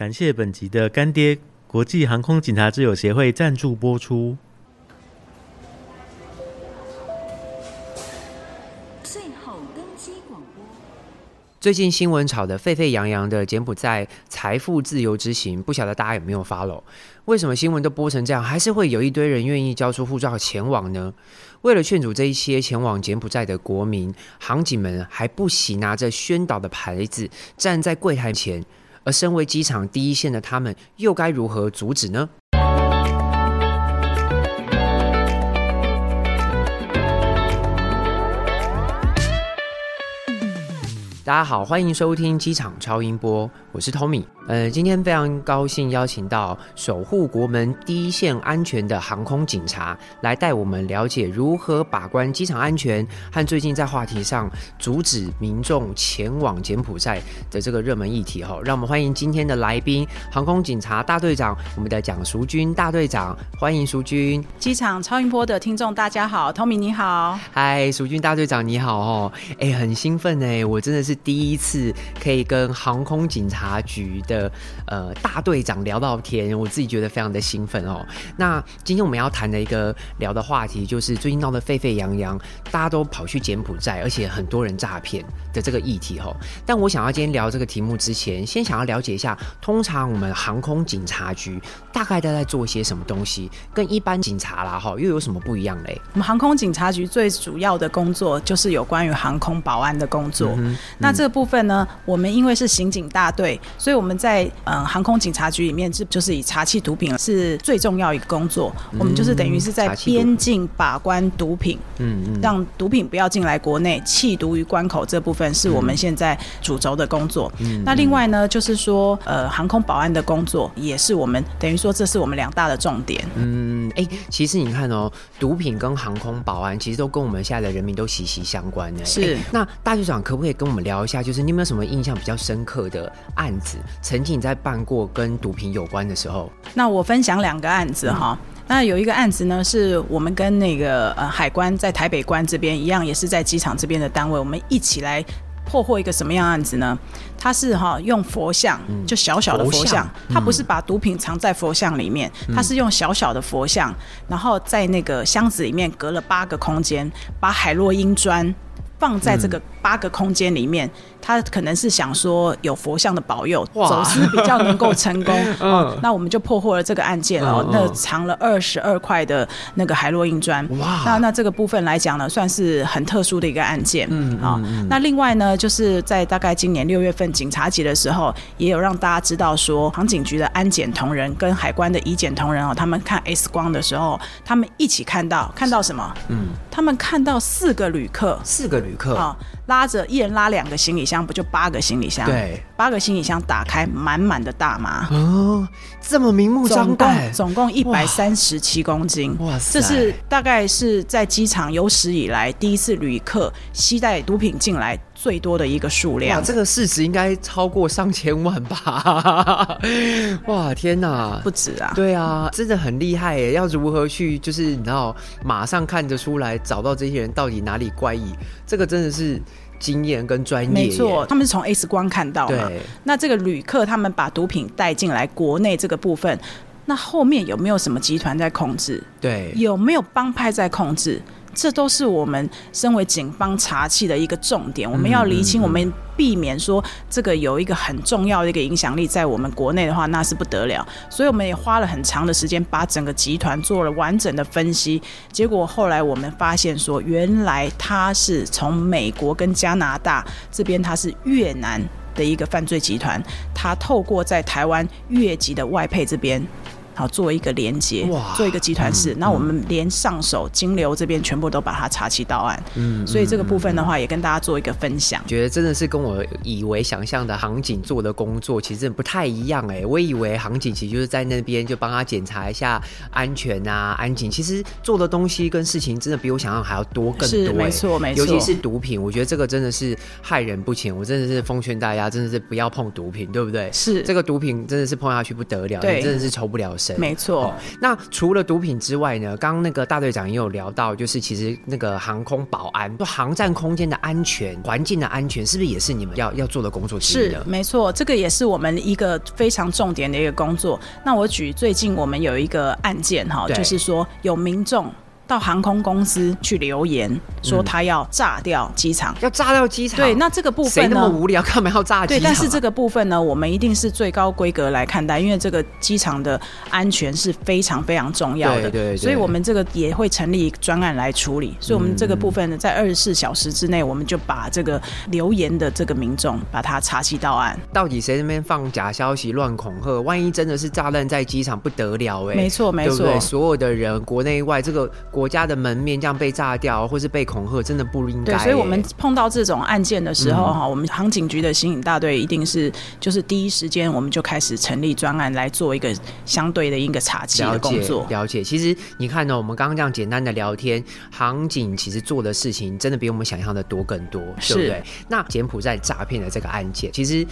感谢本集的干爹国际航空警察之友协会赞助播出。最后登机广播。最近新闻炒得沸沸扬扬的柬埔寨财富自由之行，不晓得大家有没有 follow？为什么新闻都播成这样，还是会有一堆人愿意交出护照前往呢？为了劝阻这一些前往柬埔寨的国民，航警们还不惜拿着宣导的牌子站在柜台前。而身为机场第一线的他们，又该如何阻止呢？大家好，欢迎收听机场超音波，我是 Tommy。呃，今天非常高兴邀请到守护国门第一线安全的航空警察来带我们了解如何把关机场安全和最近在话题上阻止民众前往柬埔寨的这个热门议题哈。让我们欢迎今天的来宾，航空警察大队长，我们的蒋淑君大队长，欢迎淑君。机场超音波的听众大家好，Tommy 你好，嗨，淑君大队长你好哦，哎，很兴奋哎，我真的是第一次可以跟航空警察局的。呃，大队长聊到天，我自己觉得非常的兴奋哦。那今天我们要谈的一个聊的话题，就是最近闹得沸沸扬扬，大家都跑去柬埔寨，而且很多人诈骗的这个议题哦。但我想要今天聊这个题目之前，先想要了解一下，通常我们航空警察局大概都在做些什么东西，跟一般警察啦哈又有什么不一样嘞？我们航空警察局最主要的工作就是有关于航空保安的工作。嗯嗯、那这个部分呢，我们因为是刑警大队，所以我们在在嗯，航空警察局里面，这就是以查缉毒品是最重要一个工作。嗯、我们就是等于是在边境把关毒品，嗯嗯，让毒品不要进来国内，弃毒于关口这部分是我们现在主轴的工作。嗯，那另外呢，就是说呃，航空保安的工作也是我们等于说这是我们两大的重点。嗯，哎、欸，其实你看哦，毒品跟航空保安其实都跟我们现在的人民都息息相关的。是、欸，那大局长可不可以跟我们聊一下，就是你有没有什么印象比较深刻的案子？曾经你在办过跟毒品有关的时候，那我分享两个案子哈。嗯、那有一个案子呢，是我们跟那个呃海关在台北关这边一样，也是在机场这边的单位，我们一起来破获一个什么样案子呢？他是哈用佛像，就小小的佛像，他、嗯、不是把毒品藏在佛像里面，他、嗯、是用小小的佛像，然后在那个箱子里面隔了八个空间，把海洛因砖放在这个八个空间里面。嗯他可能是想说有佛像的保佑，走私比较能够成功。嗯、哦，那我们就破获了这个案件哦。嗯、那藏了二十二块的那个海洛因砖。哇，那那这个部分来讲呢，算是很特殊的一个案件。嗯，好、哦。嗯、那另外呢，就是在大概今年六月份警察节的时候，也有让大家知道说，航警局的安检同仁跟海关的移检同仁哦，他们看 X 光的时候，他们一起看到看到什么？嗯，他们看到四个旅客，四个旅客啊。哦拉着一人拉两个行李箱，不就八个行李箱？对，八个行李箱打开，满满的大麻哦，这么明目张胆，总共一百三十七公斤，哇塞！这是大概是在机场有史以来第一次旅客携带毒品进来最多的一个数量。哇，这个市值应该超过上千万吧？哇，天哪，不止啊！对啊，真的很厉害耶！要如何去就是你知道马上看得出来找到这些人到底哪里怪异？这个真的是。经验跟专业，没错，他们是从 X 光看到嘛。那这个旅客他们把毒品带进来国内这个部分，那后面有没有什么集团在控制？对，有没有帮派在控制？这都是我们身为警方查缉的一个重点，我们要厘清，我们避免说这个有一个很重要的一个影响力在我们国内的话，那是不得了。所以我们也花了很长的时间，把整个集团做了完整的分析。结果后来我们发现说，原来他是从美国跟加拿大这边，他是越南的一个犯罪集团，他透过在台湾越籍的外配这边。好，做一个连接，哇做一个集团式。那、嗯、我们连上手金流这边全部都把它查起到案。嗯，所以这个部分的话，也跟大家做一个分享。觉得真的是跟我以为想象的航警做的工作，其实不太一样哎、欸。我以为航警其实就是在那边就帮他检查一下安全啊、安检。其实做的东西跟事情真的比我想象还要多更多、欸。没错没错。尤其是毒品，我觉得这个真的是害人不浅。我真的是奉劝大家，真的是不要碰毒品，对不对？是。这个毒品真的是碰下去不得了，对你真的是抽不了身。生。没错、哦。那除了毒品之外呢？刚刚那个大队长也有聊到，就是其实那个航空保安，就航站空间的安全、环境的安全，是不是也是你们要要做的工作之一？是，没错，这个也是我们一个非常重点的一个工作。那我举最近我们有一个案件哈，就是说有民众。到航空公司去留言说他要炸掉机场，要炸掉机场。对，那这个部分呢？谁那么无聊，干嘛要炸机场？对，但是这个部分呢，我们一定是最高规格来看待，因为这个机场的安全是非常非常重要的。对，所以我们这个也会成立专案来处理。所以，我们这个部分呢，在二十四小时之内，我们就把这个留言的这个民众把他查缉到案。到底谁那边放假消息、乱恐吓？万一真的是炸弹在机场，不得了哎、欸！没错，没错，所有的人，国内外，这个国家的门面。这样被炸掉，或是被恐吓，真的不应该。对，所以我们碰到这种案件的时候，哈、嗯，我们航警局的刑警大队一定是就是第一时间，我们就开始成立专案来做一个相对的一个查缉的工作。了解，其实你看呢，我们刚刚这样简单的聊天，航警其实做的事情真的比我们想象的多更多，对不对？那柬埔寨诈骗的这个案件，其实。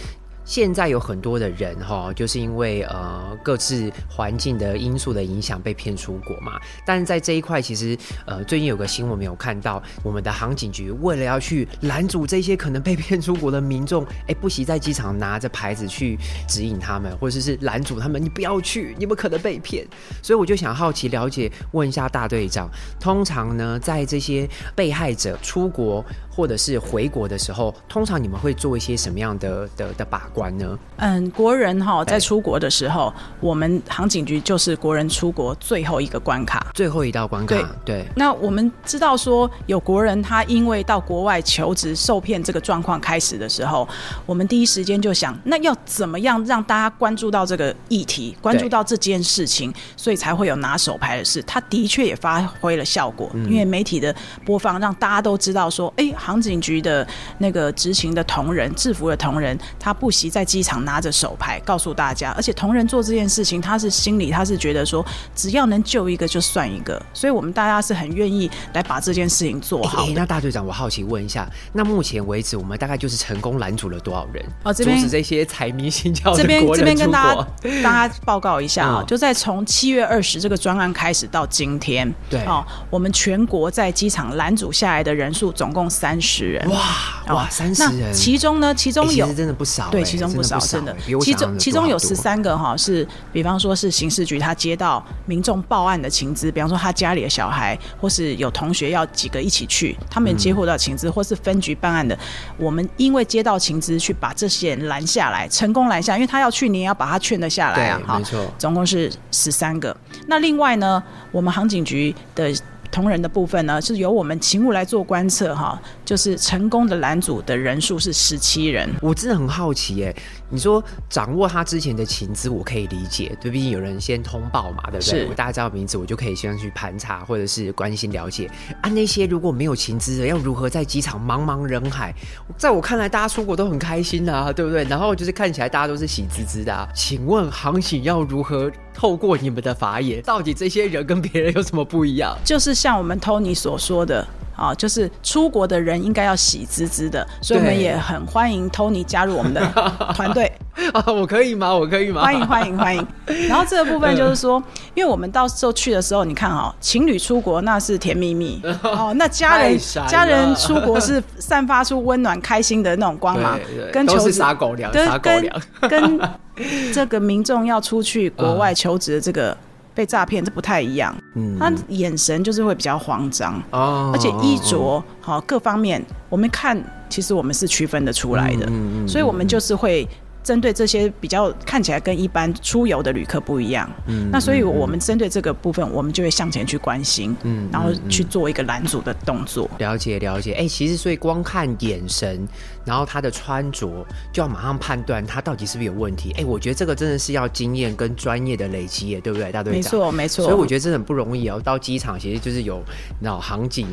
现在有很多的人哈，就是因为呃各自环境的因素的影响被骗出国嘛。但是在这一块，其实呃最近有个新闻没有看到，我们的航警局为了要去拦阻这些可能被骗出国的民众，哎，不惜在机场拿着牌子去指引他们，或者是拦阻他们，你不要去，你们可能被骗。所以我就想好奇了解，问一下大队长，通常呢，在这些被害者出国或者是回国的时候，通常你们会做一些什么样的的的把关呢？嗯，国人哈在出国的时候，我们航警局就是国人出国最后一个关卡，最后一道关卡。对，对。那我们知道说，有国人他因为到国外求职受骗这个状况开始的时候，我们第一时间就想，那要怎么样让大家关注到这个议题，关注到这件事情，所以才会有拿手牌的事。他的确也发挥了效果，因为媒体的播放让大家都知道说，哎，航警局的那个执勤的同仁、制服的同仁，他不惜。在机场拿着手牌告诉大家，而且同仁做这件事情，他是心里他是觉得说，只要能救一个就算一个，所以我们大家是很愿意来把这件事情做好。那大队长，我好奇问一下，那目前为止我们大概就是成功拦阻了多少人？哦，阻止这些财迷心窍的这边这边跟大家大家报告一下啊、嗯，就在从七月二十这个专案开始到今天，对哦，我们全国在机场拦阻下来的人数总共三十人。哇哇，三十人，其中呢，其中有、欸、真的不少，对，其中不少，真的。其中其中有十三个哈是，比方说是刑事局他接到民众报案的情资，比方说他家里的小孩或是有同学要几个一起去，他们接获到情资、嗯，或是分局办案的，我们因为接到情资去把这些人拦下来，成功拦下，因为他要去，你也要把他劝得下来啊，没错，总共是十三个。那另外呢，我们航警局的。同仁的部分呢，是由我们勤务来做观测哈，就是成功的拦阻的人数是十七人。我真的很好奇耶，你说掌握他之前的情资，我可以理解，对，毕竟有人先通报嘛，对不对？我大家知道名字，我就可以先去盘查或者是关心了解。啊，那些如果没有情资的，要如何在机场茫茫人海？在我看来，大家出国都很开心啊，对不对？然后就是看起来大家都是喜滋滋的啊。请问航警要如何？透过你们的法眼，到底这些人跟别人有什么不一样？就是像我们 Tony 所说的啊，就是出国的人应该要喜滋滋的，所以我们也很欢迎 Tony 加入我们的 团队 啊。我可以吗？我可以吗？欢迎欢迎欢迎。然后这个部分就是说，因为我们到时候去的时候，你看哈，情侣出国那是甜蜜蜜哦，那家人家人出国是散发出温暖开心的那种光芒，跟求职都是撒狗粮，撒狗粮，跟。跟这个民众要出去国外求职的这个被诈骗，这不太一样。嗯，他眼神就是会比较慌张哦，而且衣着好各方面，我们看其实我们是区分得出来的。嗯嗯，所以我们就是会。针对这些比较看起来跟一般出游的旅客不一样，嗯，那所以我们针对这个部分，我们就会向前去关心，嗯，然后去做一个拦阻的动作。了解了解，哎、欸，其实所以光看眼神，然后他的穿着，就要马上判断他到底是不是有问题。哎、欸，我觉得这个真的是要经验跟专业的累积耶，对不对，大队长？没错没错。所以我觉得这很不容易哦。到机场其实就是有老航警。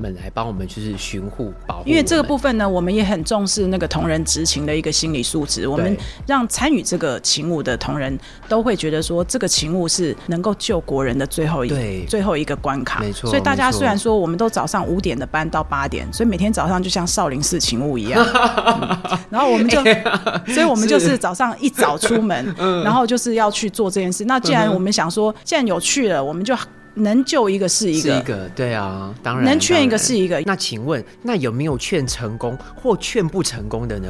们来帮我们就是巡护保护。因为这个部分呢，我们也很重视那个同仁执勤的一个心理素质。我们让参与这个勤务的同仁都会觉得说，这个勤务是能够救国人的最后一对最后一个关卡。没错。所以大家虽然说我们都早上五点的班到八点，所以每天早上就像少林寺勤务一样。嗯、然后我们就，所以我们就是早上一早出门，然后就是要去做这件事。那既然我们想说，既然有去了，我们就。能救一个是一个，是一个，对啊，当然能劝一个是一个。那请问，那有没有劝成功或劝不成功的呢？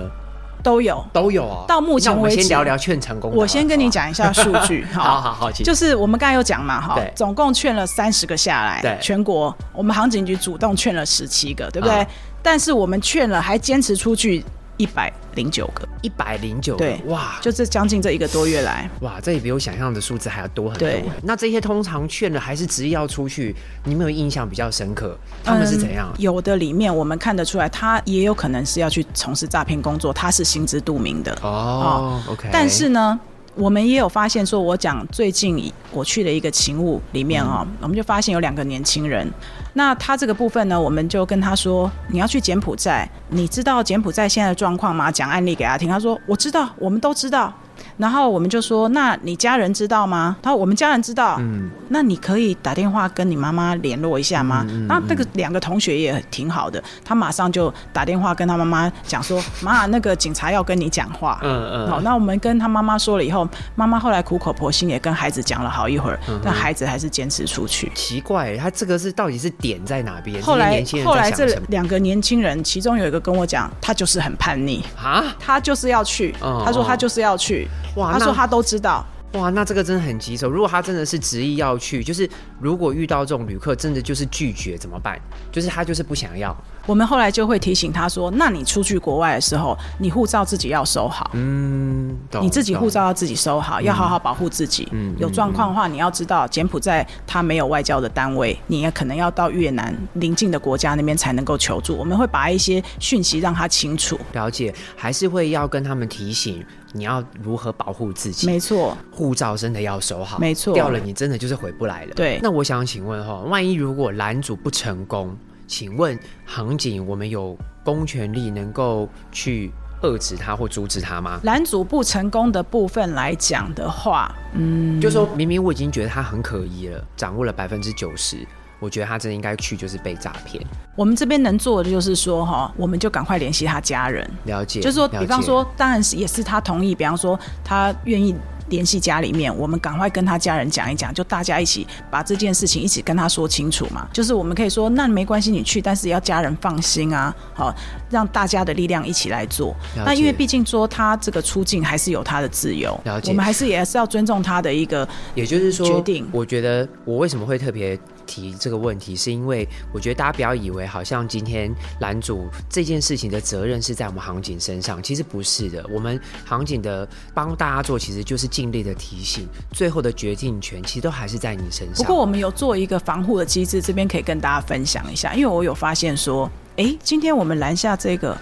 都有，都有啊。到目前为止，我们先聊聊劝成功。我先跟你讲一下数据，好好好，就是我们刚才有讲嘛，哈，总共劝了三十个下来，对，全国我们航警局主动劝了十七个，对不对？但是我们劝了，还坚持出去。一百零九个，一百零九个，对，哇，就这将近这一个多月来，哇，这也比我想象的数字还要多很多。对，那这些通常劝了还是执意要出去，你有没有印象比较深刻？他们是怎样？嗯，有的里面我们看得出来，他也有可能是要去从事诈骗工作，他是心知肚明的。哦，哦，OK。但是呢，我们也有发现，说我讲最近我去的一个勤务里面啊，嗯，我们就发现有两个年轻人。那他这个部分呢，我们就跟他说，你要去柬埔寨，你知道柬埔寨现在的状况吗？讲案例给他听。他说我知道，我们都知道。然后我们就说，那你家人知道吗？他说我们家人知道。嗯，那你可以打电话跟你妈妈联络一下吗？嗯嗯嗯、那这个两个同学也挺好的，他马上就打电话跟他妈妈讲说，妈，那个警察要跟你讲话。嗯嗯。好，那我们跟他妈妈说了以后，妈妈后来苦口婆心也跟孩子讲了好一会儿，嗯、但孩子还是坚持出去。奇怪，他这个是到底是点在哪边？后来后来这两个年轻人，其中有一个跟我讲，他就是很叛逆啊，他就是要去，嗯、他说他就是要去。哇，他说他都知道。哇，那这个真的很棘手。如果他真的是执意要去，就是如果遇到这种旅客，真的就是拒绝怎么办？就是他就是不想要。我们后来就会提醒他说：“那你出去国外的时候，你护照自己要收好。嗯，你自己护照要自己收好，要好好保护自己。嗯，有状况的话，你要知道柬埔寨他没有外交的单位，你也可能要到越南邻近的国家那边才能够求助。我们会把一些讯息让他清楚了解，还是会要跟他们提醒。”你要如何保护自己？没错，护照真的要收好。没错，掉了你真的就是回不来了。对，那我想请问哈，万一如果拦阻不成功，请问航警我们有公权力能够去遏制他或阻止他吗？拦阻不成功的部分来讲的话，嗯，就说明明我已经觉得他很可疑了，掌握了百分之九十。我觉得他真的应该去，就是被诈骗。我们这边能做的就是说，哈，我们就赶快联系他家人，了解。就是说，比方说，当然是也是他同意，比方说他愿意。联系家里面，我们赶快跟他家人讲一讲，就大家一起把这件事情一起跟他说清楚嘛。就是我们可以说，那没关系，你去，但是要家人放心啊，好，让大家的力量一起来做。那因为毕竟说他这个出境还是有他的自由，了解。我们还是也是要尊重他的一个，也就是说决定。我觉得我为什么会特别提这个问题，是因为我觉得大家不要以为好像今天拦阻这件事情的责任是在我们航警身上，其实不是的。我们航警的帮大家做，其实就是。尽力的提醒，最后的决定权其实都还是在你身上。不过我们有做一个防护的机制，这边可以跟大家分享一下。因为我有发现说，哎，今天我们拦下这个。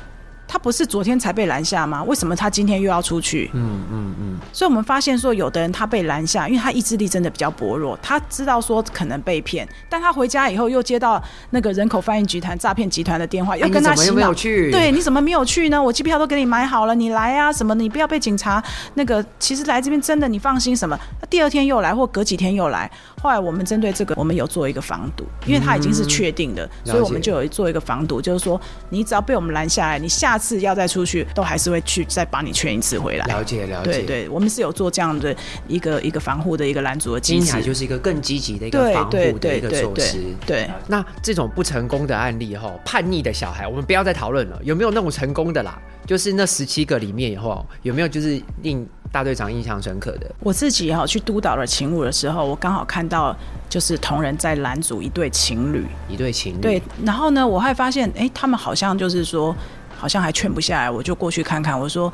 他不是昨天才被拦下吗？为什么他今天又要出去？嗯嗯嗯。所以我们发现说，有的人他被拦下，因为他意志力真的比较薄弱，他知道说可能被骗，但他回家以后又接到那个人口翻译集团诈骗集团的电话，要跟他洗脑。对，你怎么没有去呢？我机票都给你买好了，你来啊？什么？你不要被警察那个？其实来这边真的，你放心什么？他第二天又来，或隔几天又来。后来我们针对这个，我们有做一个防堵，因为他已经是确定的，嗯、所以我们就有做一个防堵，就是说你只要被我们拦下来，你下次要再出去，都还是会去再把你劝一次回来。了解了解，对对，我们是有做这样的一个一个防护的一个拦阻的机制，就是一个更积极的一个防护的一个措施。对，那这种不成功的案例哈，叛逆的小孩，我们不要再讨论了，有没有那种成功的啦？就是那十七个里面以后有没有就是令大队长印象深刻的？我自己哈去督导了勤务的时候，我刚好看到就是同仁在拦阻一对情侣，一对情侣。对，然后呢，我还发现哎、欸，他们好像就是说，好像还劝不下来，我就过去看看。我说，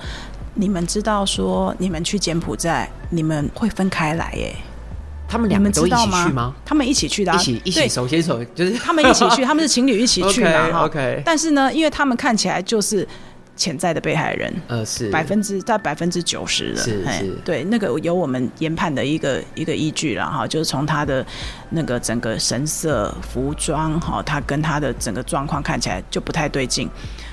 你们知道说你们去柬埔寨，你们会分开来耶？他们两个都一起去吗？他们一起去的、啊，一起一起手牵手，就是他们一起去，他们是情侣一起去嘛。OK. 但是呢，因为他们看起来就是。潜在的被害人，呃，是百分之在百分之九十的，是是，对，那个有我们研判的一个一个依据了哈，就是从他的那个整个神色、服装哈，他跟他的整个状况看起来就不太对劲，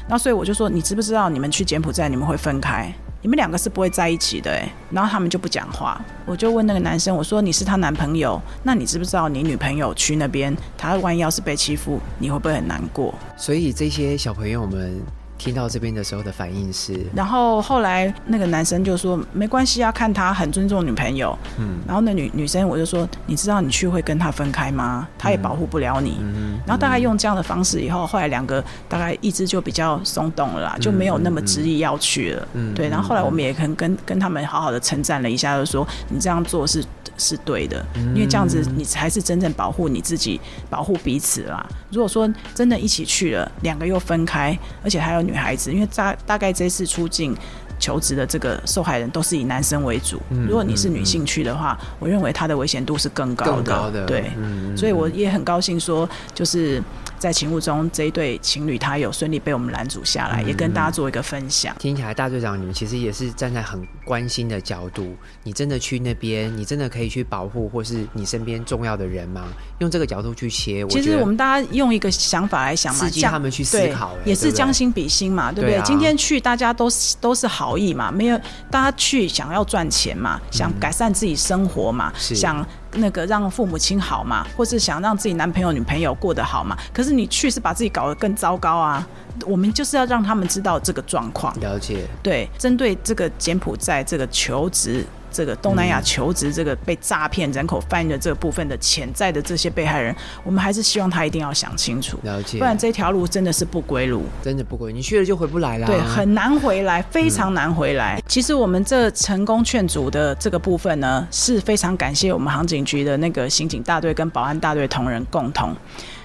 那所以我就说，你知不知道你们去柬埔寨你们会分开？你们两个是不会在一起的哎，然后他们就不讲话。我就问那个男生，我说你是他男朋友，那你知不知道你女朋友去那边，他万一要是被欺负，你会不会很难过？所以这些小朋友们。听到这边的时候的反应是，然后后来那个男生就说没关系啊，看他很尊重女朋友。嗯，然后那女女生我就说，你知道你去会跟他分开吗？他也保护不了你。嗯，然后大概用这样的方式以后，后来两个大概意志就比较松动了啦，就没有那么执意要去了。嗯，对。然后后来我们也可能跟跟他们好好的称赞了一下，就说你这样做是是对的，因为这样子你才是真正保护你自己，保护彼此啦。如果说真的一起去了，两个又分开，而且还有。女孩子，因为大大概这次出境求职的这个受害人都是以男生为主。嗯、如果你是女性去的话，嗯、我认为她的危险度是更高的。更高的，对，嗯、所以我也很高兴说，就是。在勤务中，这一对情侣他有顺利被我们拦阻下来，嗯、也跟大家做一个分享。听起来，大队长你们其实也是站在很关心的角度。你真的去那边，你真的可以去保护，或是你身边重要的人吗？用这个角度去切。其实我们大家用一个想法来想嘛，刺激他们去思考，也是将心比心嘛，对不对？今天去大家都是都是好意嘛，没有大家去想要赚钱嘛，想改善自己生活嘛，嗯、想。那个让父母亲好嘛，或是想让自己男朋友女朋友过得好嘛？可是你去是把自己搞得更糟糕啊！我们就是要让他们知道这个状况。了解。对，针对这个柬埔寨这个求职。这个东南亚求职，这个被诈骗、人口贩运的这个部分的潜在的这些被害人，我们还是希望他一定要想清楚，了解，不然这条路真的是不归路，真的不归，你去了就回不来了，对，很难回来，非常难回来。嗯、其实我们这成功劝阻的这个部分呢，是非常感谢我们航警局的那个刑警大队跟保安大队同仁共同，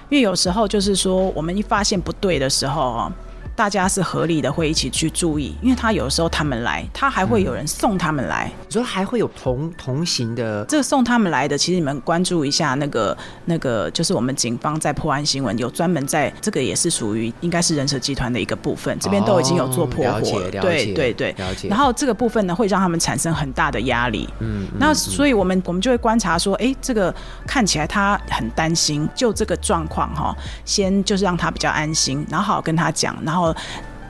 因为有时候就是说，我们一发现不对的时候哦。大家是合理的，会一起去注意，因为他有时候他们来，他还会有人送他们来，你说、嗯、还会有同同行的，这个送他们来的，其实你们关注一下那个那个，就是我们警方在破案新闻有专门在这个也是属于应该是人蛇集团的一个部分，这边都已经有做破获了，了解，了解，对对对，了解。然后这个部分呢，会让他们产生很大的压力，嗯，那所以我们我们就会观察说，哎，这个看起来他很担心，就这个状况哈，先就是让他比较安心，然后好好跟他讲，然后。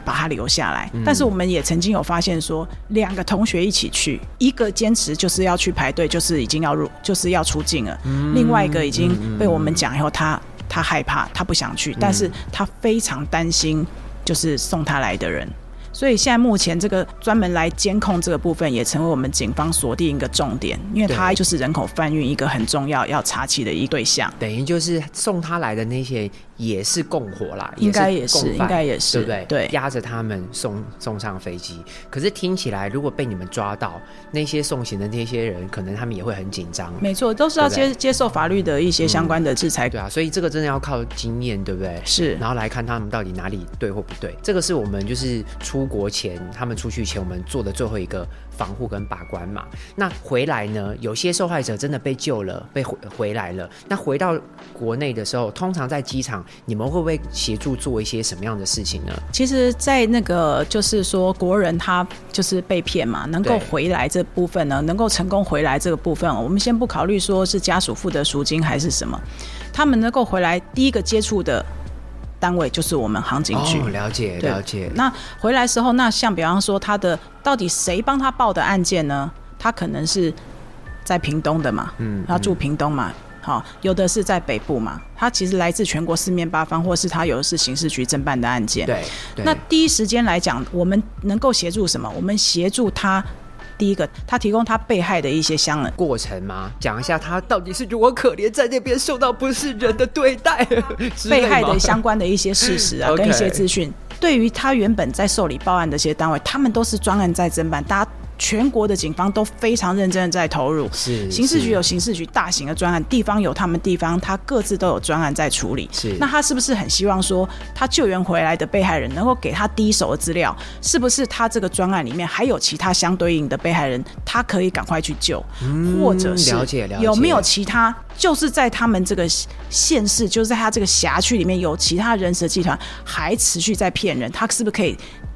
把他留下来，但是我们也曾经有发现说，两个同学一起去，一个坚持就是要去排队，就是已经要入，就是要出境了。另外一个已经被我们讲以后，他他害怕，他不想去，但是他非常担心，就是送他来的人。所以现在目前这个专门来监控这个部分，也成为我们警方锁定一个重点，因为他就是人口贩运一个很重要要查起的一对象。等于就是送他来的那些也是共伙啦，应该也是，应该也是，对不对？对，压着他们送送上飞机。可是听起来，如果被你们抓到，那些送行的那些人，可能他们也会很紧张。没错，都是要接接受法律的一些相关的制裁。嗯。对啊，所以这个真的要靠经验，对不对？是，然后来看他们到底哪里对或不对。这个是我们就是出出国前他。他们出去前，我们做的最后一个防护跟把关嘛。那回来呢？有些受害者真的被救了，被回回来了。那回到国内的时候，通常在机场，你们会不会协助做一些什么样的事情呢？其实，在那个就是说，国人他就是被骗嘛，能够回来这部分呢，能够成功回来这个部分，我们先不考虑说是家属付的赎金还是什么，他们能够回来，第一个接触的。单位就是我们航警局。哦，了解了解。那回来时候，那像比方说他的到底谁帮他报的案件呢？他可能是在屏东的嘛，嗯，他住屏东嘛，好，嗯，有的是在北部嘛。他其实来自全国四面八方，或是他有的是刑事局侦办的案件。对，对。那第一时间来讲，我们能够协助什么？我们协助他。第一个，他提供他被害的一些相关过程吗？讲一下他到底是如何可怜，在那边受到不是人的对待，被害的相关的一些事实啊，跟一些资讯。对于他原本在受理报案的一些单位，他们都是专案在侦办，大家。全国的警方都非常认真的在投入，是刑事局有刑事局大型的专案，地方有他们地方，他各自都有专案在处理。是，那他是不是很希望说，他救援回来的被害人能够给他第一手的资料？是不是他这个专案里面还有其他相对应的被害人，他可以赶快去救？嗯、或者是了解了解，有没有其他，就是在他们这个县市，就是在他这个辖区里面有其他人蛇集团还持续在骗人？他是不是可以？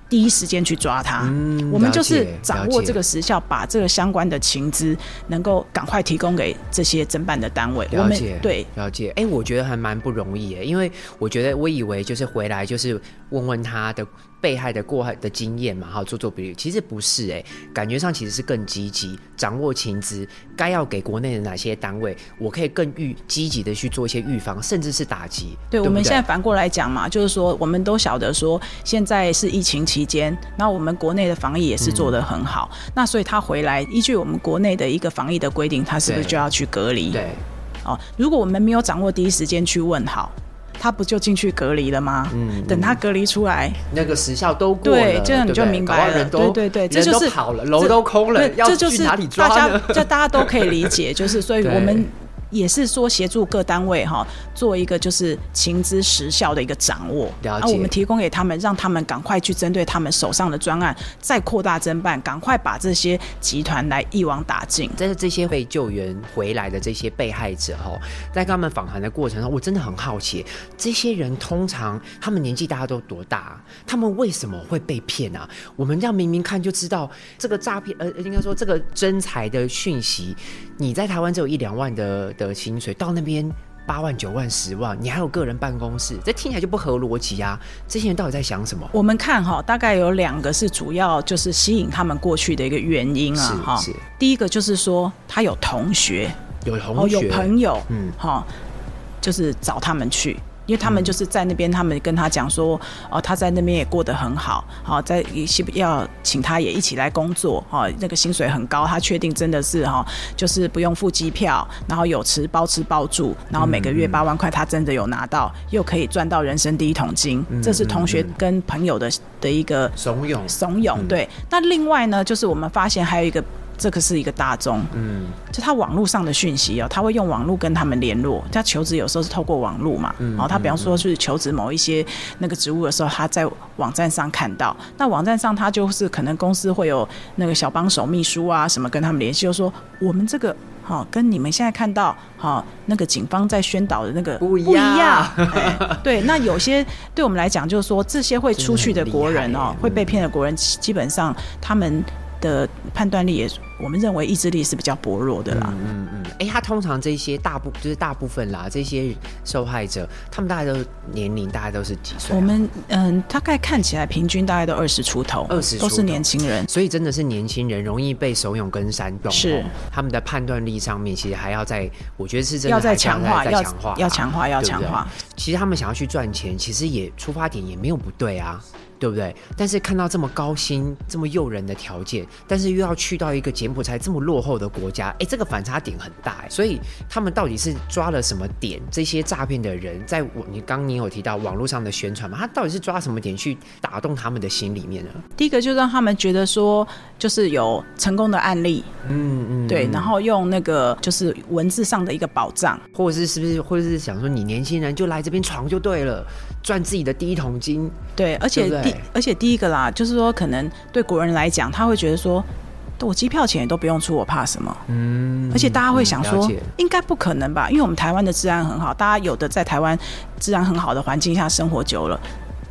第一时间去抓他。嗯，我们就是掌握这个时效，把这个相关的情资能够赶快提供给这些侦办的单位。我们了解，对，了解。哎、欸，我觉得还蛮不容易耶，因为我觉得我以为就是回来就是问问他的。被害的过害的经验嘛，哈，做做比喻，其实不是哎、欸，感觉上其实是更积极，掌握情资，该要给国内的哪些单位，我可以更预积极的去做一些预防，甚至是打击。对，对，我们现在反过来讲嘛，就是说，我们都晓得说，现在是疫情期间，那我们国内的防疫也是做得很好，嗯、那所以他回来，依据我们国内的一个防疫的规定，他是不是就要去隔离？对，哦，如果我们没有掌握第一时间去问好。他不就进去隔离了吗？嗯，等他隔离出来，那个时效都过了，对，这样你就明白了。对对对，这就是跑了，楼都空了，这就是哪里抓大家，这大家都可以理解，就是所以 我们。也是说协助各单位哈，做一个就是情资时效的一个掌握，了解。然后我们提供给他们，让他们赶快去针对他们手上的专案再扩大侦办，赶快把这些集团来一网打尽。在这些被救援回来的这些被害者哈，在跟他们访谈的过程中，我真的很好奇，这些人通常他们年纪大家都多大？他们为什么会被骗啊？我们这样明明看就知道，这个诈骗呃，应该说这个真才的讯息，你在台湾只有一两万的。的薪水到那边八万九万十万，你还有个人办公室，这听起来就不合逻辑啊！这些人到底在想什么？我们看哈，大概有两个是主要就是吸引他们过去的一个原因啊，哈。第一个就是说他有同学，有同学，有朋友，嗯，哈，就是找他们去。因为他们就是在那边，他们跟他讲说，哦，他在那边也过得很好，好，在要请他也一起来工作，哈，那个薪水很高，他确定真的是哈，就是不用付机票，然后有吃包吃包住，然后每个月八万块，他真的有拿到，又可以赚到人生第一桶金，这是同学跟朋友的的一个怂恿，怂恿，对。那另外呢，就是我们发现还有一个。这个是一个大宗，嗯，就他网络上的讯息哦，他会用网络跟他们联络。他求职有时候是透过网络嘛，然后他比方说就是求职某一些那个职务的时候，他在网站上看到，那网站上他就是可能公司会有那个小帮手、秘书啊什么跟他们联系，就说我们这个好跟你们现在看到好那个警方在宣导的那个不一样，对，那有些对我们来讲就是说这些会出去的国人哦，会被骗的国人，基本上他们的判断力也。我们认为意志力是比较薄弱的啦。嗯嗯哎、嗯欸，他通常这些大部就是大部分啦，这些受害者，他们大概都年龄大概都是几岁、啊？我们嗯，大概看起来平均大概都二十出头，二十都是年轻人，所以真的是年轻人容易被怂恿跟煽动。是他们的判断力上面，其实还要在，我觉得是真的要再强化，要强化，要强化，要强化。其实他们想要去赚钱，其实也出发点也没有不对啊，对不对？但是看到这么高薪、这么诱人的条件，但是又要去到一个柬埔寨这么落后。的国家，哎，这个反差点很大，哎，所以他们到底是抓了什么点？这些诈骗的人，在我你刚刚你有提到网络上的宣传嘛？他到底是抓什么点去打动他们的心里面呢？第一个就让他们觉得说，就是有成功的案例，嗯嗯，对，然后用那个就是文字上的一个保障，或者是是不是，或者是想说你年轻人就来这边闯就对了，赚自己的第一桶金，对，而且第而且第一个啦，就是说可能对国人来讲，他会觉得说。我机票钱也都不用出，我怕什么？嗯，而且大家会想说，应该不可能吧？因为我们台湾的治安很好，大家有的在台湾治安很好的环境下生活久了，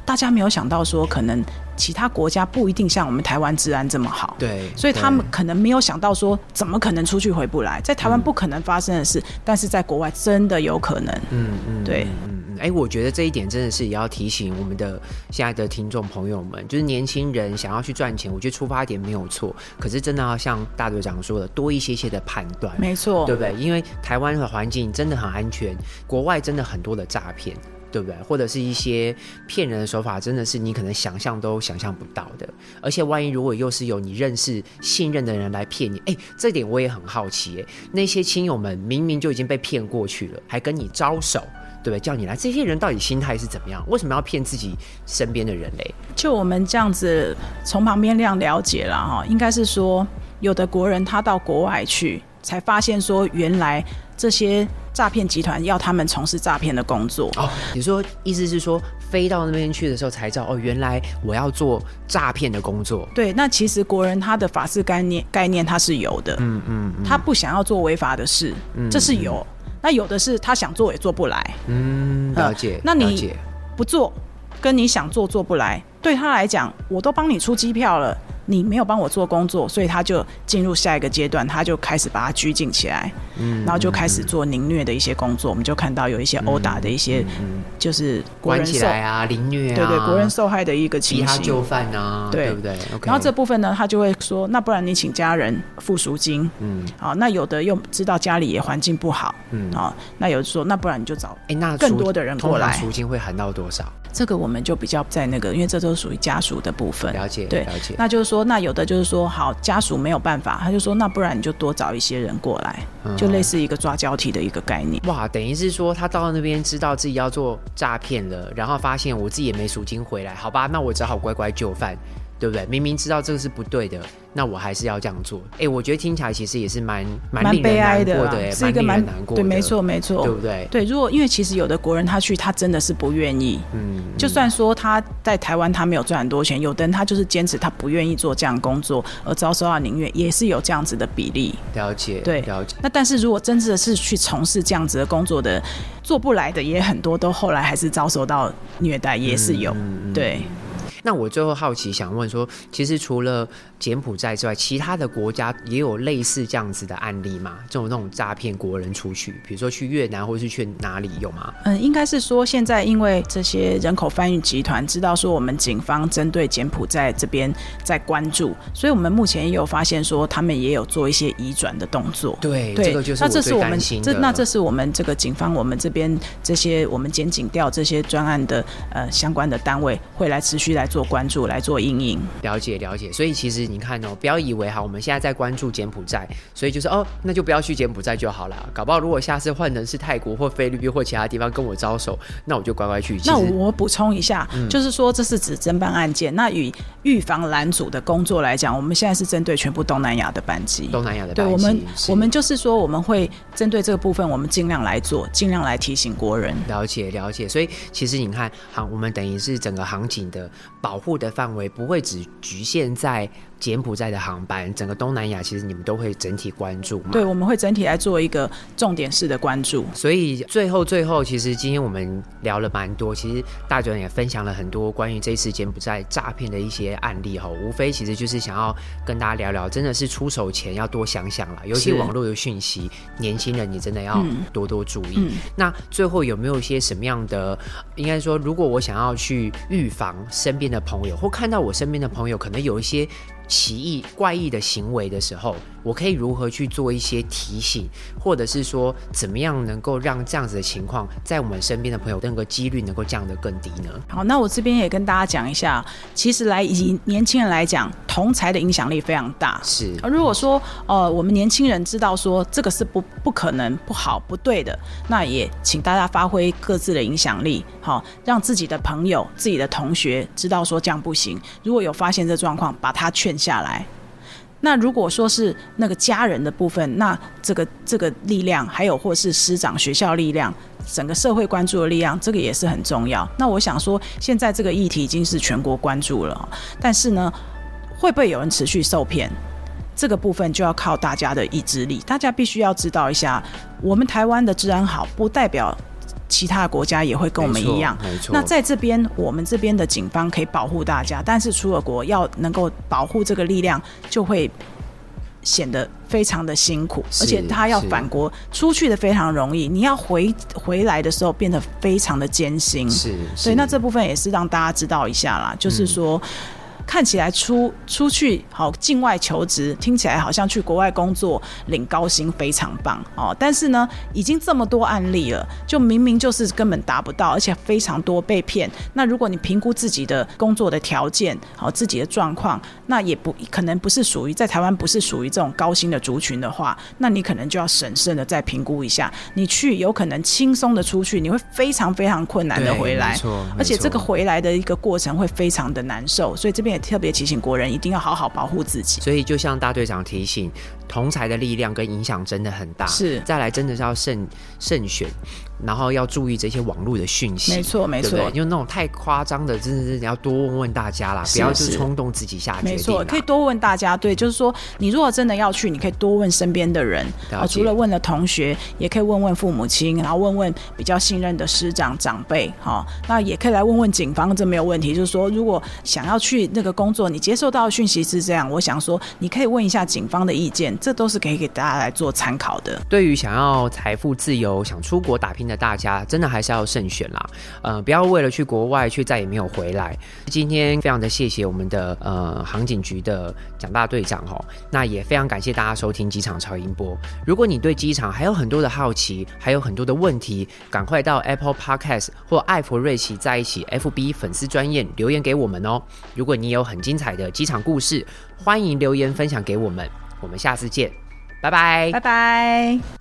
大家没有想到说，可能其他国家不一定像我们台湾治安这么好。对，所以他们可能没有想到说，怎么可能出去回不来？在台湾不可能发生的事，但是在国外真的有可能。嗯嗯，对。嗯嗯哎、欸，我觉得这一点真的是也要提醒我们的现在的听众朋友们，就是年轻人想要去赚钱，我觉得出发点没有错，可是真的要像大队长说的，多一些些的判断，没错，对不对？因为台湾的环境真的很安全，国外真的很多的诈骗，对不对？或者是一些骗人的手法，真的是你可能想象都想象不到的。而且万一如果又是有你认识、信任的人来骗你，哎、这点我也很好奇，哎，那些亲友们明明就已经被骗过去了，还跟你招手。对不对？叫你来，这些人到底心态是怎么样？为什么要骗自己身边的人嘞？就我们这样子从旁边这样了解了哈，应该是说，有的国人他到国外去，才发现说，原来这些诈骗集团要他们从事诈骗的工作。哦，你说意思是说，飞到那边去的时候才知道，哦，原来我要做诈骗的工作。对，那其实国人他的法治概念概念他是有的，嗯嗯，嗯，他不想要做违法的事，嗯，这是有。那有的是他想做也做不来，嗯，了解。那你不做，跟你想做做不来。对他来讲，我都帮你出机票了。你没有帮我做工作，所以他就进入下一个阶段，他就开始把他拘禁起来，嗯，然后就开始做凌虐的一些工作。嗯、我们就看到有一些殴打的一些，嗯、就是关起来啊，凌虐啊，对对，国人受害的一个情形，逼他就范啊，对，不对？然后这部分呢，他就会说，那不然你请家人付赎金，嗯，好，那有的又知道家里也环境不好，嗯，好，那有的说，那不然你就找哎，那更多的人过来，赎金会含到多少？这个我们就比较在那个，因为这都是属于家属的部分。了解，对，了解。那就是说，那有的就是说，好，家属没有办法，他就说，那不然你就多找一些人过来，嗯、就类似一个抓交替的一个概念。哇，等于是说，他到那边知道自己要做诈骗了，然后发现我自己也没赎金回来，好吧，那我只好乖乖就范。对不对？明明知道这个是不对的，那我还是要这样做。哎，我觉得听起来其实也是蛮蛮悲哀的，对，是一个蛮难过的。对，没错，没错，对不对？对，如果因为其实有的国人他去，他真的是不愿意。嗯，就算说他在台湾他没有赚很多钱，有的人他就是坚持他不愿意做这样工作，而遭受到宁愿，也是有这样子的比例。了解，对，了解。那但是如果真正的是去从事这样子的工作的，做不来的也很多，都后来还是遭受到虐待，也是有。嗯、对。那我最后好奇想问说，其实除了柬埔寨之外，其他的国家也有类似这样子的案例吗？这种那种诈骗国人出去，比如说去越南或者是去哪里有吗？嗯，应该是说现在因为这些人口贩运集团知道说我们警方针对柬埔寨这边在关注，所以我们目前也有发现说他们也有做一些移转的动作。对，对，这个就是我。那这是我们这那这是我们这个警方我们这边这些我们检警调这些专案的呃相关的单位会来持续来做。做关注来做阴影，了解了解，所以其实你看哦，不要以为哈，我们现在在关注柬埔寨，所以就是哦，那就不要去柬埔寨就好了。搞不好如果下次换成是泰国或菲律宾或其他地方跟我招手，那我就乖乖去。那我补充一下，嗯、就是说这是指侦办案件，那与预防拦阻的工作来讲，我们现在是针对全部东南亚的班机。东南亚的班机，对，我们我们就是说我们会针对这个部分，我们尽量来做，尽量来提醒国人。了解了解，所以其实你看，好，我们等于是整个航警的。保护的范围不会只局限在柬埔寨的航班，整个东南亚其实你们都会整体关注嘛？对，我们会整体来做一个重点式的关注。所以最后最后，其实今天我们聊了蛮多，其实大主任也分享了很多关于这次柬埔寨诈骗的一些案例哈。无非其实就是想要跟大家聊聊，真的是出手前要多想想了，尤其网络的讯息，年轻人你真的要多多注意。嗯嗯、那最后有没有一些什么样的？应该说，如果我想要去预防身边的朋友，或看到我身边的朋友可能有一些。奇异怪异的行为的时候，我可以如何去做一些提醒，或者是说怎么样能够让这样子的情况在我们身边的朋友那个几率能够降得更低呢？好，那我这边也跟大家讲一下，其实来以年轻人来讲，同才的影响力非常大。是，如果说呃我们年轻人知道说这个是不不可能、不好、不对的，那也请大家发挥各自的影响力，好，让自己的朋友、自己的同学知道说这样不行。如果有发现这状况，把他劝下来。那如果说是那个家人的部分，那这个这个力量，还有或是师长、学校力量，整个社会关注的力量，这个也是很重要。那我想说，现在这个议题已经是全国关注了，但是呢，会不会有人持续受骗？这个部分就要靠大家的意志力。大家必须要知道一下，我们台湾的治安好，不代表。其他国家也会跟我们一样，没错。那在这边，我们这边的警方可以保护大家，但是出了国要能够保护这个力量，就会显得非常的辛苦，而且他要返国出去的非常容易，你要回回来的时候变得非常的艰辛。是，所以那这部分也是让大家知道一下啦，就是说。嗯看起来出出去好境外求职，听起来好像去国外工作领高薪非常棒哦。但是呢，已经这么多案例了，就明明就是根本达不到，而且非常多被骗。那如果你评估自己的工作的条件，好自己的状况，那也不可能不是属于在台湾不是属于这种高薪的族群的话，那你可能就要审慎的再评估一下。你去有可能轻松的出去，你会非常非常困难的回来，而且这个回来的一个过程会非常的难受。所以这边。特别提醒国人一定要好好保护自己。所以就像大队长提醒，同才的力量跟影响真的很大。是，再来真的是要慎慎选。然后要注意这些网络的讯息，没错没错，因为，那种太夸张的，真的是要多问问大家啦，不要就冲动自己下决定。没错，可以多问大家，对，就是说你如果真的要去，你可以多问身边的人，啊，除了问了同学，也可以问问父母亲，然后问问比较信任的师长长辈，哈，那也可以来问问警方，这没有问题。就是说，如果想要去那个工作，你接受到的讯息是这样，我想说，你可以问一下警方的意见，这都是可以给大家来做参考的。对于想要财富自由、想出国打拼。的大家真的还是要慎选啦，呃，不要为了去国外却再也没有回来。今天非常的谢谢我们的呃航警局的蒋大队长哦，那也非常感谢大家收听机场超音波。如果你对机场还有很多的好奇，还有很多的问题，赶快到 Apple Podcast 或艾弗瑞奇在一起 FB 粉丝专页留言给我们哦。如果你有很精彩的机场故事，欢迎留言分享给我们。我们下次见，拜拜，拜拜。